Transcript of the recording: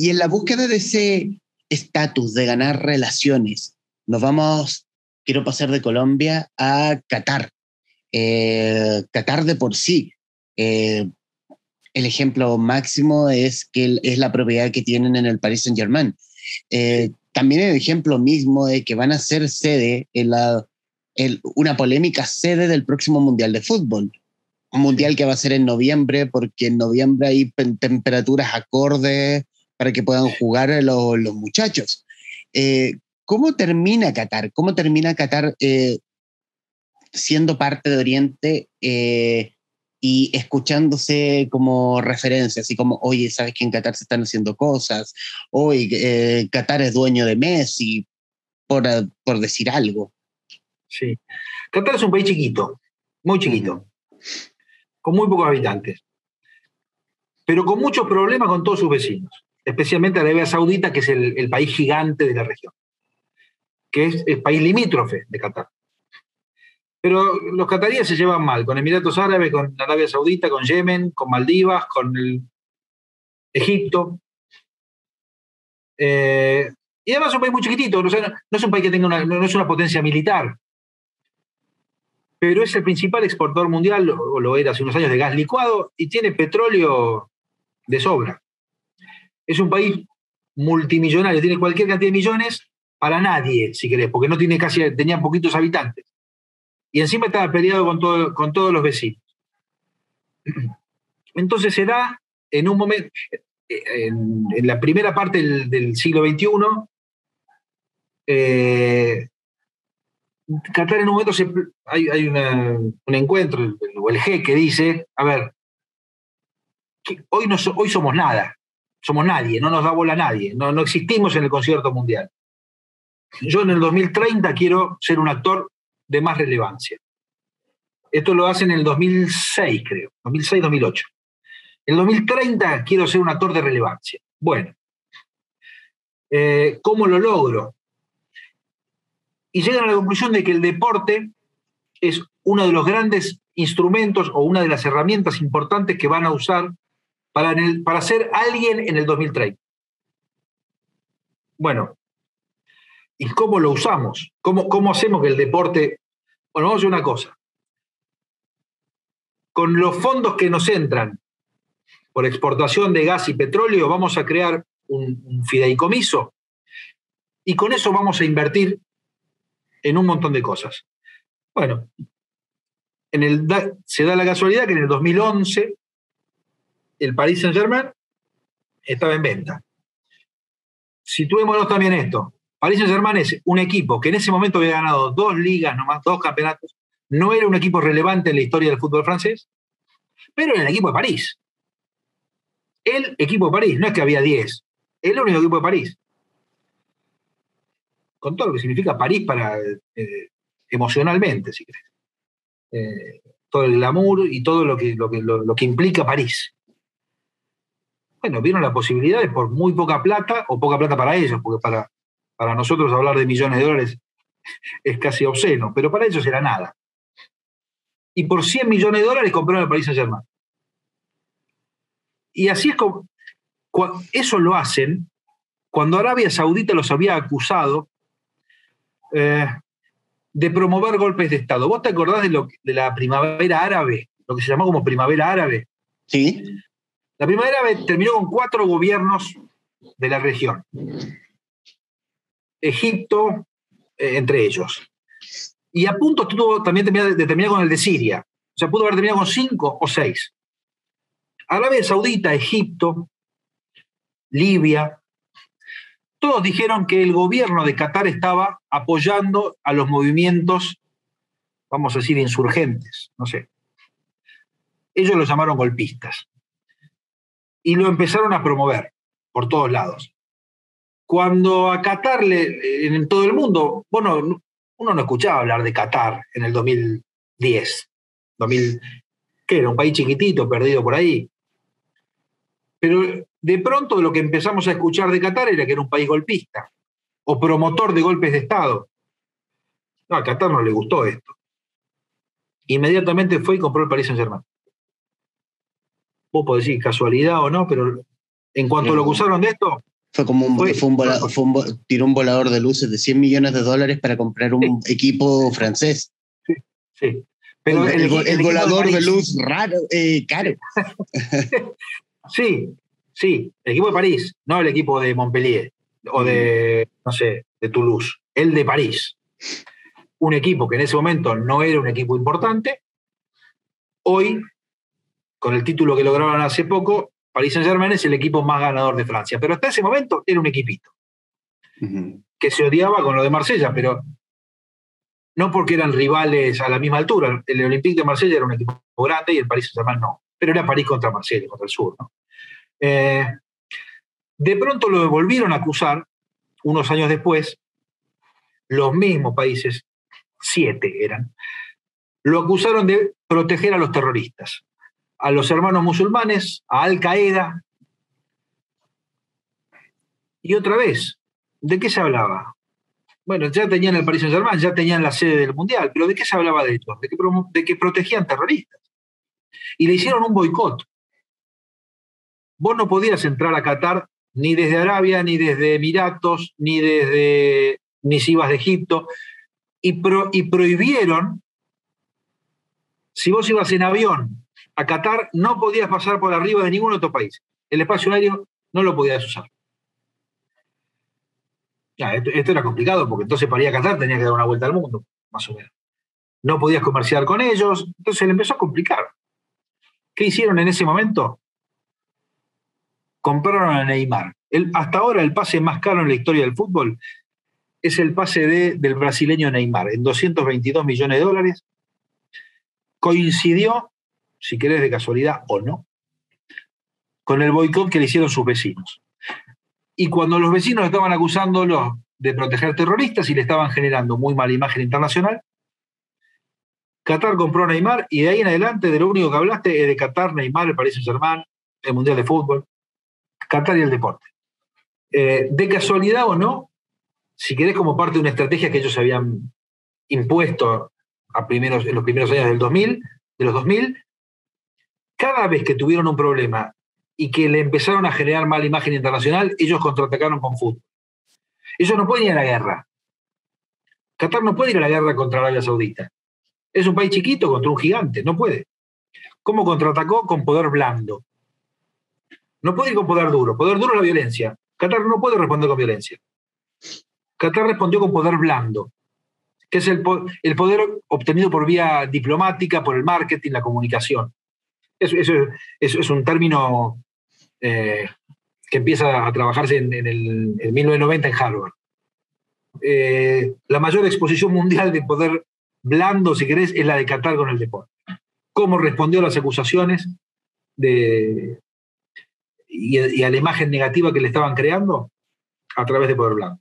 y en la búsqueda de ese estatus de ganar relaciones, nos vamos, quiero pasar de Colombia a Qatar. Eh, Qatar de por sí. Eh, el ejemplo máximo es que es la propiedad que tienen en el Paris Saint Germain. Eh, también el ejemplo mismo de que van a ser sede en la, una polémica sede del próximo Mundial de Fútbol. Un mundial que va a ser en noviembre, porque en noviembre hay temperaturas acordes para que puedan jugar los, los muchachos. Eh, ¿Cómo termina Qatar? ¿Cómo termina Qatar eh, siendo parte de Oriente eh, y escuchándose como referencia, así como, oye, ¿sabes que en Qatar se están haciendo cosas? Oye, Qatar es dueño de Messi, por, por decir algo. Sí. Qatar es un país chiquito, muy chiquito, con muy pocos habitantes, pero con muchos problemas con todos sus vecinos, especialmente Arabia Saudita, que es el, país gigante de la región, que es el país limítrofe de Qatar. Pero los cataríes se llevan mal, con Emiratos Árabes, con Arabia Saudita, con Yemen, con Maldivas, con Egipto. Eh, y además es un país muy chiquitito, no, es un país que tenga no es una potencia militar, pero es el principal exportador mundial, o lo era hace unos años, de gas licuado y tiene petróleo de sobra. Es un país multimillonario, tiene cualquier cantidad de millones para nadie, si querés, porque no tiene casi, tenía poquitos habitantes. Y encima estaba peleado con, con todos los vecinos. Entonces se da en un momento, en, la primera parte del, siglo XXI, eh, Qatar en un momento hay, un encuentro, o el G que dice, a ver, hoy, no, hoy somos nada, somos nadie, no nos da bola nadie, no, no existimos en el concierto mundial. Yo en el 2030 quiero ser un actor de más relevancia. Esto lo hacen en el 2006, creo, 2006-2008. En el 2030 quiero ser un actor de relevancia. Bueno, eh, ¿cómo lo logro? y llegan a la conclusión de que el deporte es uno de los grandes instrumentos o una de las herramientas importantes que van a usar para, para ser alguien en el 2030. Bueno, ¿y cómo lo usamos? ¿Cómo, ¿Cómo hacemos que el deporte... Bueno, vamos a hacer una cosa. Con los fondos que nos entran por exportación de gas y petróleo, vamos a crear un, un fideicomiso y con eso vamos a invertir en un montón de cosas. Bueno, en el, se da la casualidad que en el 2011 el Paris Saint-Germain estaba en venta. Situémonos también esto. Paris Saint-Germain es un equipo que en ese momento había ganado dos ligas, nomás dos campeonatos. No era un equipo relevante en la historia del fútbol francés, pero era el equipo de París. El equipo de París, no es que había 10, el único equipo de París con todo lo que significa París para eh, emocionalmente, si querés. Eh, todo el glamour y todo lo que, lo, que, lo, que implica París. Bueno, vieron la posibilidad de por muy poca plata, o poca plata para ellos, porque para, para nosotros hablar de millones de dólares es casi obsceno, pero para ellos era nada. Y por 100 millones de dólares compraron el París Saint-Germain. Y así es como. Eso lo hacen cuando Arabia Saudita los había acusado eh, de promover golpes de Estado. ¿Vos te acordás de, lo, de la primavera árabe? Lo que se llamó como primavera árabe. Sí. La primavera terminó con cuatro gobiernos de la región. Egipto, eh, entre ellos. Y a punto estuvo también de terminar con el de Siria. O sea, pudo haber terminado con cinco o seis. Arabia Saudita, Egipto, Libia, todos dijeron que el gobierno de Qatar estaba apoyando a los movimientos, vamos a decir, insurgentes, no sé. Ellos lo llamaron golpistas. Y lo empezaron a promover por todos lados. Cuando a Qatar, le, en todo el mundo, bueno, uno no escuchaba hablar de Qatar en el 2010, 2000, que era un país chiquitito, perdido por ahí. Pero de pronto lo que empezamos a escuchar de Qatar era que era un país golpista o promotor de golpes de Estado. A Qatar no le gustó esto. Inmediatamente fue y compró el Paris Saint-Germain. Vos podés decir casualidad o no, pero en cuanto lo acusaron de esto, Fue como un, fue, un, tiró un volador de luces de 100 millones de dólares para comprar un equipo francés. Sí, sí. Pero el, volador de, luz raro, eh, caro. sí, sí, el equipo de París, no el equipo de Montpellier o de, mm. no sé, de Toulouse, el de París. Un equipo que en ese momento no era un equipo importante, hoy, con el título que lograron hace poco, Paris Saint-Germain es el equipo más ganador de Francia. Pero hasta ese momento era un equipito que se odiaba con lo de Marsella, pero no porque eran rivales a la misma altura. El Olympique de Marsella era un equipo grande y el Paris Saint-Germain no. Pero era París contra Marsella, contra el sur. Eh, de pronto lo volvieron a acusar, unos años después, los mismos países, siete eran, lo acusaron de proteger a los terroristas a los hermanos musulmanes, a Al Qaeda. Y otra vez, ¿de qué se hablaba? Bueno, ya tenían el Paris Saint-Germain, ya tenían la sede del Mundial, pero ¿de qué se hablaba de esto? De que, protegían terroristas. Y le hicieron un boicot. Vos no podías entrar a Qatar ni desde Arabia, ni desde Emiratos, ni desde ni si ibas de Egipto, y, y prohibieron, si vos ibas en avión a Qatar no podías pasar por arriba de ningún otro país. El espacio aéreo no lo podías usar. Esto, era complicado porque entonces para ir a Qatar tenías que dar una vuelta al mundo, más o menos. No podías comerciar con ellos, entonces le empezó a complicar. ¿Qué hicieron en ese momento? Compraron a Neymar. hasta ahora el pase más caro en la historia del fútbol es el pase del brasileño Neymar, en 222 millones de dólares. Coincidió si querés de casualidad o no, con el boicot que le hicieron sus vecinos. Y cuando los vecinos estaban acusándolo de proteger terroristas y le estaban generando muy mala imagen internacional, Qatar compró a Neymar y de ahí en adelante de lo único que hablaste es de Qatar, Neymar, el Paris Saint-Germain, el Mundial de Fútbol, Qatar y el deporte. Eh, de casualidad o no, si querés como parte de una estrategia que ellos habían impuesto a primeros, en los primeros años del 2000, de los 2000, cada vez que tuvieron un problema y que le empezaron a generar mala imagen internacional, ellos contraatacaron con fútbol. Ellos no pueden ir a la guerra. Qatar no puede ir a la guerra contra Arabia Saudita. Es un país chiquito contra un gigante, no puede. ¿Cómo contraatacó? Con poder blando. No puede ir con poder duro. Poder duro es la violencia. Qatar no puede responder con violencia. Qatar respondió con poder blando, que es el, el poder obtenido por vía diplomática, por el marketing, la comunicación. Eso, es un término eh, que empieza a trabajarse en, el, 1990 en Harvard. Eh, la mayor exposición mundial de poder blando, si querés, es la de Qatar con el deporte. ¿Cómo respondió a las acusaciones de, y, a la imagen negativa que le estaban creando? A través de poder blando.